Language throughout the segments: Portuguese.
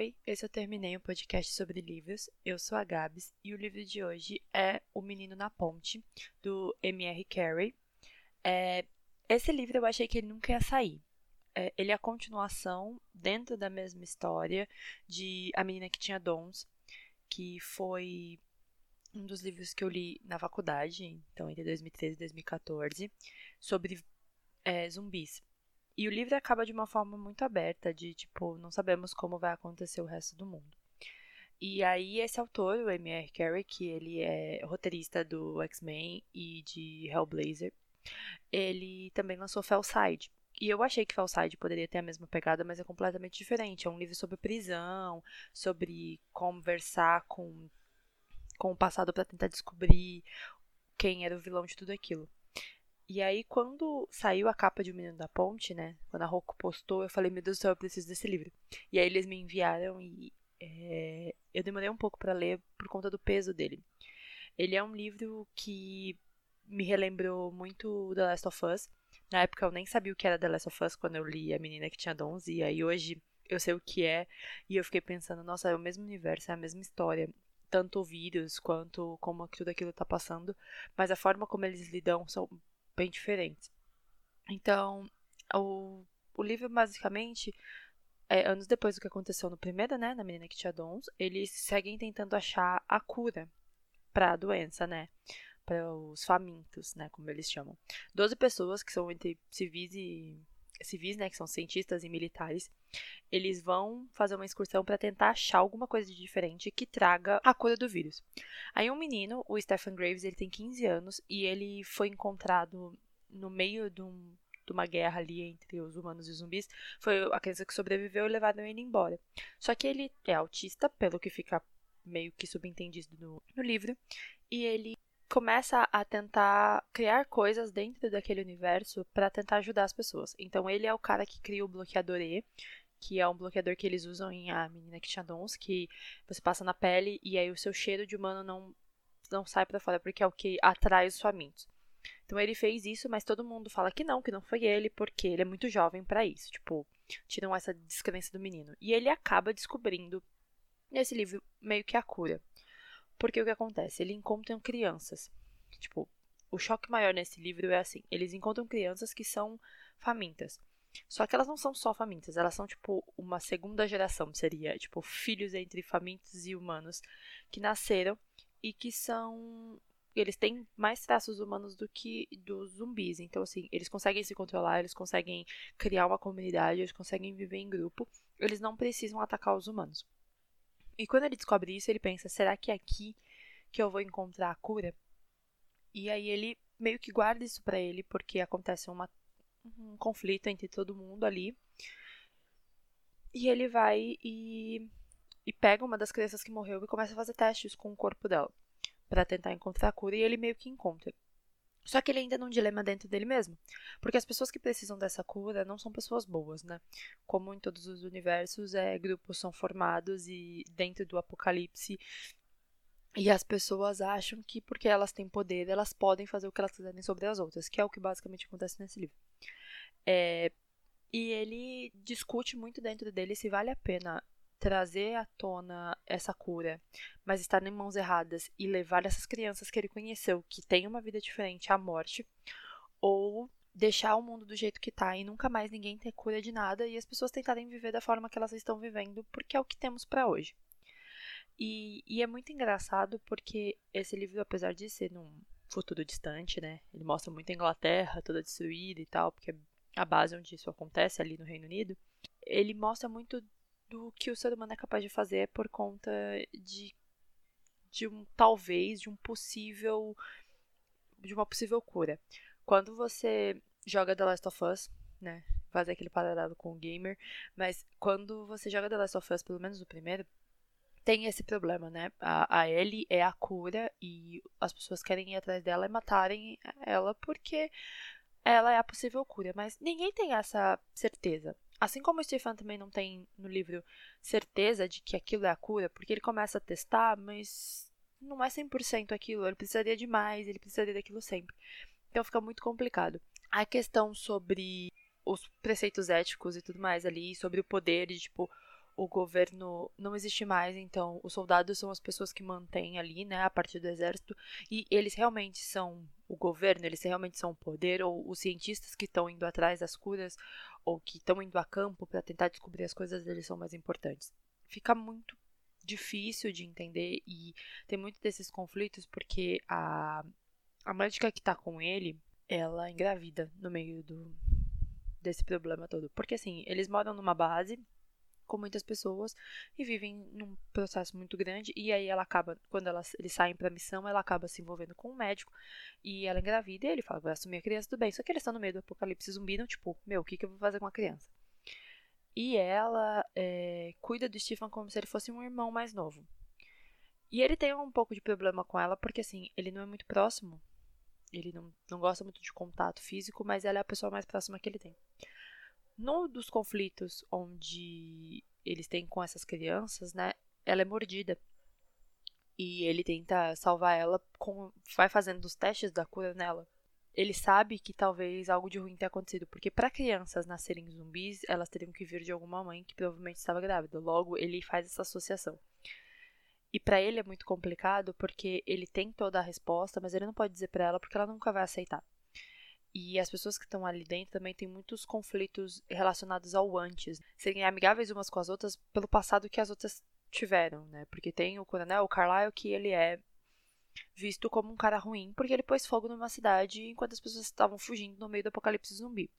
Oi, esse eu terminei o podcast sobre livros. Eu sou a Gabs e o livro de hoje é O Menino na Ponte, do M.R. Carey. É, esse livro eu achei que ele nunca ia sair. É, ele é a continuação, dentro da mesma história, de A Menina que Tinha Dons, que foi um dos livros que eu li na faculdade, então entre 2013 e 2014, sobre é, zumbis. E o livro acaba de uma forma muito aberta, de tipo, não sabemos como vai acontecer o resto do mundo. E aí esse autor, o M.R. Carey, que ele é roteirista do X-Men e de Hellblazer, ele também lançou Fellside. E eu achei que Fellside poderia ter a mesma pegada, mas é completamente diferente. É um livro sobre prisão, sobre conversar com, com o passado para tentar descobrir quem era o vilão de tudo aquilo. E aí, quando saiu a capa de O Menino da Ponte, né? Quando a Rocco postou, eu falei, meu Deus do céu, eu preciso desse livro. E aí eles me enviaram e é, eu demorei um pouco para ler por conta do peso dele. Ele é um livro que me relembrou muito The Last of Us. Na época eu nem sabia o que era The Last of Us quando eu li A Menina que Tinha Dons. E aí hoje eu sei o que é. E eu fiquei pensando, nossa, é o mesmo universo, é a mesma história tanto o vírus quanto como tudo aquilo está passando, mas a forma como eles lidam são bem diferentes. Então, o, o livro basicamente, é, anos depois do que aconteceu no primeiro, né, na menina que tinha dons, eles seguem tentando achar a cura para a doença, né, para os famintos, né, como eles chamam. Doze pessoas que são entre civis e civis, né, que são cientistas e militares, eles vão fazer uma excursão para tentar achar alguma coisa de diferente que traga a cura do vírus. Aí um menino, o Stephen Graves, ele tem 15 anos e ele foi encontrado no meio de, um, de uma guerra ali entre os humanos e os zumbis. Foi a criança que sobreviveu e levaram ele embora. Só que ele é autista, pelo que fica meio que subentendido no, no livro, e ele começa a tentar criar coisas dentro daquele universo para tentar ajudar as pessoas. Então ele é o cara que cria o bloqueador E, que é um bloqueador que eles usam em A Menina que tinha dons, que você passa na pele e aí o seu cheiro de humano não não sai para fora porque é o que atrai os famintos. Então ele fez isso, mas todo mundo fala que não, que não foi ele, porque ele é muito jovem para isso. Tipo, tiram essa descrença do menino. E ele acaba descobrindo nesse livro meio que a cura. Porque o que acontece? Ele encontra crianças. Tipo, o choque maior nesse livro é assim: eles encontram crianças que são famintas. Só que elas não são só famintas, elas são tipo uma segunda geração, seria tipo filhos entre famintos e humanos que nasceram e que são eles têm mais traços humanos do que dos zumbis. Então, assim, eles conseguem se controlar, eles conseguem criar uma comunidade, eles conseguem viver em grupo, eles não precisam atacar os humanos. E quando ele descobre isso, ele pensa: será que é aqui que eu vou encontrar a cura? E aí ele meio que guarda isso para ele, porque acontece uma, um conflito entre todo mundo ali. E ele vai e, e pega uma das crianças que morreu e começa a fazer testes com o corpo dela para tentar encontrar a cura e ele meio que encontra. Só que ele ainda num dilema dentro dele mesmo. Porque as pessoas que precisam dessa cura não são pessoas boas, né? Como em todos os universos, é, grupos são formados e dentro do apocalipse. E as pessoas acham que porque elas têm poder, elas podem fazer o que elas quiserem sobre as outras, que é o que basicamente acontece nesse livro. É, e ele discute muito dentro dele se vale a pena trazer à tona essa cura, mas estar em mãos erradas e levar essas crianças que ele conheceu, que têm uma vida diferente, à morte, ou deixar o mundo do jeito que tá e nunca mais ninguém ter cura de nada e as pessoas tentarem viver da forma que elas estão vivendo, porque é o que temos para hoje. E, e, é muito engraçado porque esse livro, apesar de ser num futuro distante, né, ele mostra muito a Inglaterra toda destruída e tal, porque é a base onde isso acontece ali no Reino Unido, ele mostra muito do que o ser humano é capaz de fazer por conta de, de um talvez, de um possível de uma possível cura. Quando você joga The Last of Us, né, fazer aquele paralelo com o gamer, mas quando você joga The Last of Us, pelo menos o primeiro, tem esse problema, né? A, a Ellie é a cura e as pessoas querem ir atrás dela e matarem ela porque ela é a possível cura, mas ninguém tem essa certeza. Assim como o Stefan também não tem no livro certeza de que aquilo é a cura, porque ele começa a testar, mas não é 100% aquilo, ele precisaria de mais, ele precisaria daquilo sempre. Então fica muito complicado. A questão sobre os preceitos éticos e tudo mais ali, sobre o poder de, tipo, o governo não existe mais, então os soldados são as pessoas que mantêm ali, né, a partir do exército, e eles realmente são o governo, eles realmente são o poder, ou os cientistas que estão indo atrás das curas, ou que estão indo a campo para tentar descobrir as coisas, eles são mais importantes. Fica muito difícil de entender e tem muito desses conflitos porque a, a médica que tá com ele, ela engravida no meio do desse problema todo. Porque assim, eles moram numa base com muitas pessoas e vivem num processo muito grande. E aí ela acaba quando ela, eles saem para missão ela acaba se envolvendo com um médico e ela engravida e ele fala vai assumir a criança tudo bem. Só que eles estão no meio do apocalipse zumbi não tipo meu o que, que eu vou fazer com a criança? E ela é, cuida do Stephen como se ele fosse um irmão mais novo. E ele tem um pouco de problema com ela porque assim ele não é muito próximo ele não, não gosta muito de contato físico mas ela é a pessoa mais próxima que ele tem no dos conflitos onde eles têm com essas crianças, né? Ela é mordida. E ele tenta salvar ela, com, vai fazendo os testes da cura nela. Ele sabe que talvez algo de ruim tenha acontecido, porque para crianças nascerem zumbis, elas teriam que vir de alguma mãe que provavelmente estava grávida. Logo, ele faz essa associação. E para ele é muito complicado porque ele tem toda a resposta, mas ele não pode dizer para ela porque ela nunca vai aceitar. E as pessoas que estão ali dentro também têm muitos conflitos relacionados ao antes, serem amigáveis umas com as outras pelo passado que as outras tiveram, né? Porque tem o coronel, o Carlyle, que ele é visto como um cara ruim, porque ele pôs fogo numa cidade enquanto as pessoas estavam fugindo no meio do apocalipse zumbi.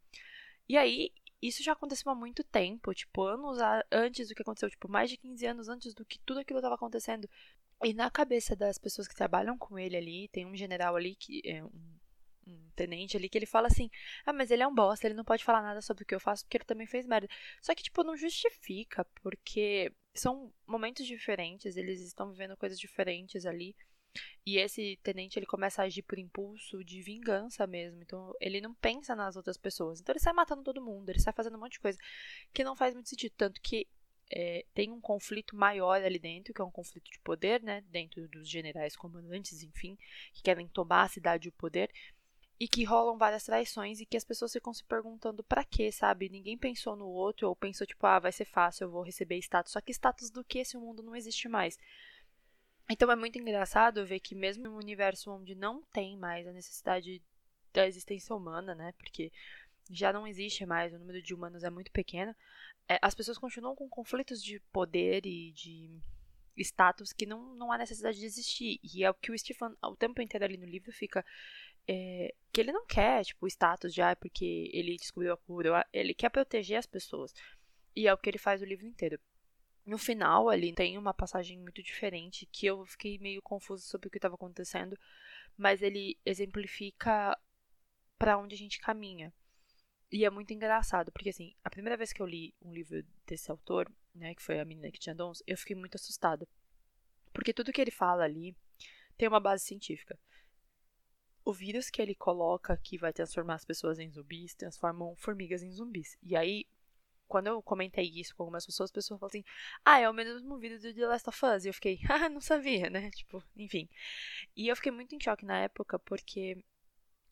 E aí, isso já aconteceu há muito tempo, tipo, anos antes do que aconteceu, tipo, mais de 15 anos antes do que tudo aquilo estava acontecendo. E na cabeça das pessoas que trabalham com ele ali, tem um general ali que é um um tenente ali que ele fala assim: Ah, mas ele é um bosta, ele não pode falar nada sobre o que eu faço porque ele também fez merda. Só que, tipo, não justifica, porque são momentos diferentes, eles estão vivendo coisas diferentes ali. E esse tenente ele começa a agir por impulso de vingança mesmo. Então ele não pensa nas outras pessoas. Então ele sai matando todo mundo, ele sai fazendo um monte de coisa que não faz muito sentido. Tanto que é, tem um conflito maior ali dentro, que é um conflito de poder, né? Dentro dos generais comandantes, enfim, que querem tomar a cidade e o poder e que rolam várias traições e que as pessoas ficam se perguntando para quê, sabe? Ninguém pensou no outro ou pensou tipo, ah, vai ser fácil, eu vou receber status. Só que status do que esse mundo não existe mais. Então é muito engraçado ver que mesmo em um universo onde não tem mais a necessidade da existência humana, né? Porque já não existe mais, o número de humanos é muito pequeno, é, as pessoas continuam com conflitos de poder e de status que não, não há necessidade de existir. E é o que o Stephen, o tempo inteiro ali no livro, fica é, que ele não quer, tipo, o status já, porque ele descobriu a cura, ele quer proteger as pessoas. E é o que ele faz o livro inteiro. No final, ali tem uma passagem muito diferente que eu fiquei meio confusa sobre o que estava acontecendo, mas ele exemplifica para onde a gente caminha. E é muito engraçado, porque assim, a primeira vez que eu li um livro desse autor, né, que foi A Menina que Tinha Dons, eu fiquei muito assustada. Porque tudo que ele fala ali tem uma base científica o vírus que ele coloca que vai transformar as pessoas em zumbis transformam formigas em zumbis. E aí, quando eu comentei isso com algumas pessoas, as pessoas falam assim: Ah, é o mesmo vírus do The Last of Us. E eu fiquei, ah, não sabia, né? Tipo, enfim. E eu fiquei muito em choque na época porque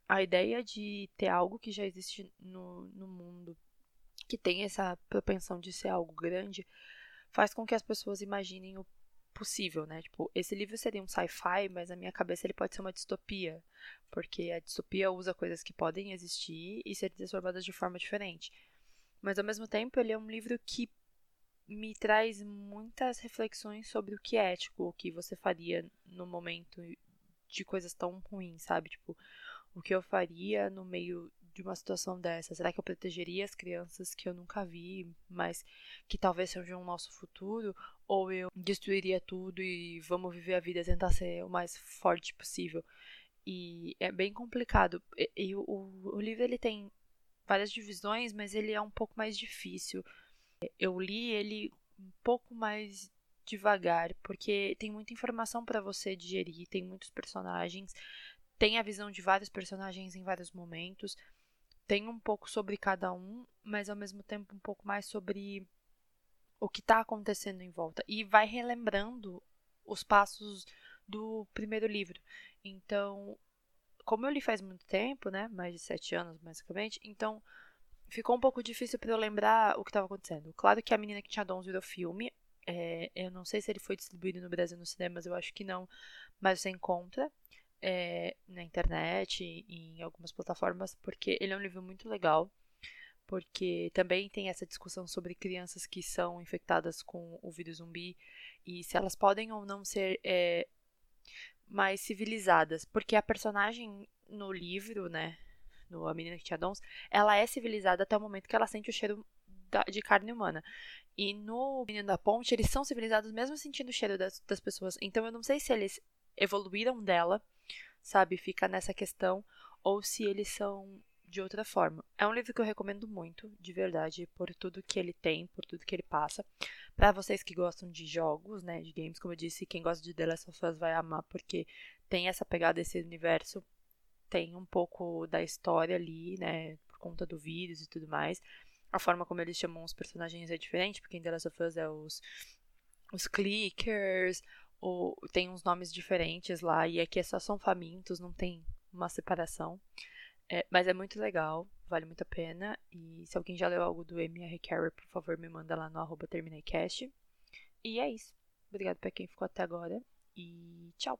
a ideia de ter algo que já existe no, no mundo, que tem essa propensão de ser algo grande, faz com que as pessoas imaginem o possível, né? Tipo, esse livro seria um sci-fi, mas na minha cabeça ele pode ser uma distopia, porque a distopia usa coisas que podem existir e ser transformadas de forma diferente. Mas ao mesmo tempo, ele é um livro que me traz muitas reflexões sobre o que é ético, o que você faria no momento de coisas tão ruins, sabe? Tipo, o que eu faria no meio de uma situação dessa? Será que eu protegeria as crianças que eu nunca vi, mas que talvez sejam o nosso futuro? Ou eu destruiria tudo e vamos viver a vida tentar ser o mais forte possível? E é bem complicado. E, e o, o livro ele tem várias divisões, mas ele é um pouco mais difícil. Eu li ele um pouco mais devagar, porque tem muita informação para você digerir, tem muitos personagens, tem a visão de vários personagens em vários momentos tem um pouco sobre cada um, mas ao mesmo tempo um pouco mais sobre o que está acontecendo em volta. E vai relembrando os passos do primeiro livro. Então, como eu li faz muito tempo, né? Mais de sete anos, basicamente, então ficou um pouco difícil para eu lembrar o que estava acontecendo. Claro que a menina que tinha dons virou filme. É, eu não sei se ele foi distribuído no Brasil nos cinemas, eu acho que não, mas você encontra é, na internet em algumas plataformas, porque ele é um livro muito legal. Porque também tem essa discussão sobre crianças que são infectadas com o vírus zumbi e se elas podem ou não ser é, mais civilizadas. Porque a personagem no livro, né, no A Menina que Tinha Dons, ela é civilizada até o momento que ela sente o cheiro da, de carne humana. E no Menino da Ponte, eles são civilizados mesmo sentindo o cheiro das, das pessoas. Então eu não sei se eles evoluíram dela, sabe? Fica nessa questão. Ou se eles são de outra forma. É um livro que eu recomendo muito, de verdade, por tudo que ele tem, por tudo que ele passa. Para vocês que gostam de jogos, né, de games, como eu disse, quem gosta de The Last of Us vai amar, porque tem essa pegada, esse universo tem um pouco da história ali, né? Por conta do vírus e tudo mais. A forma como eles chamam os personagens é diferente, porque em The Last of Us é os, os clickers, ou tem uns nomes diferentes lá, e aqui é só são famintos, não tem uma separação. É, mas é muito legal, vale muito a pena. E se alguém já leu algo do M.R. Carey, por favor, me manda lá no arroba. E é isso. Obrigado para quem ficou até agora. E tchau!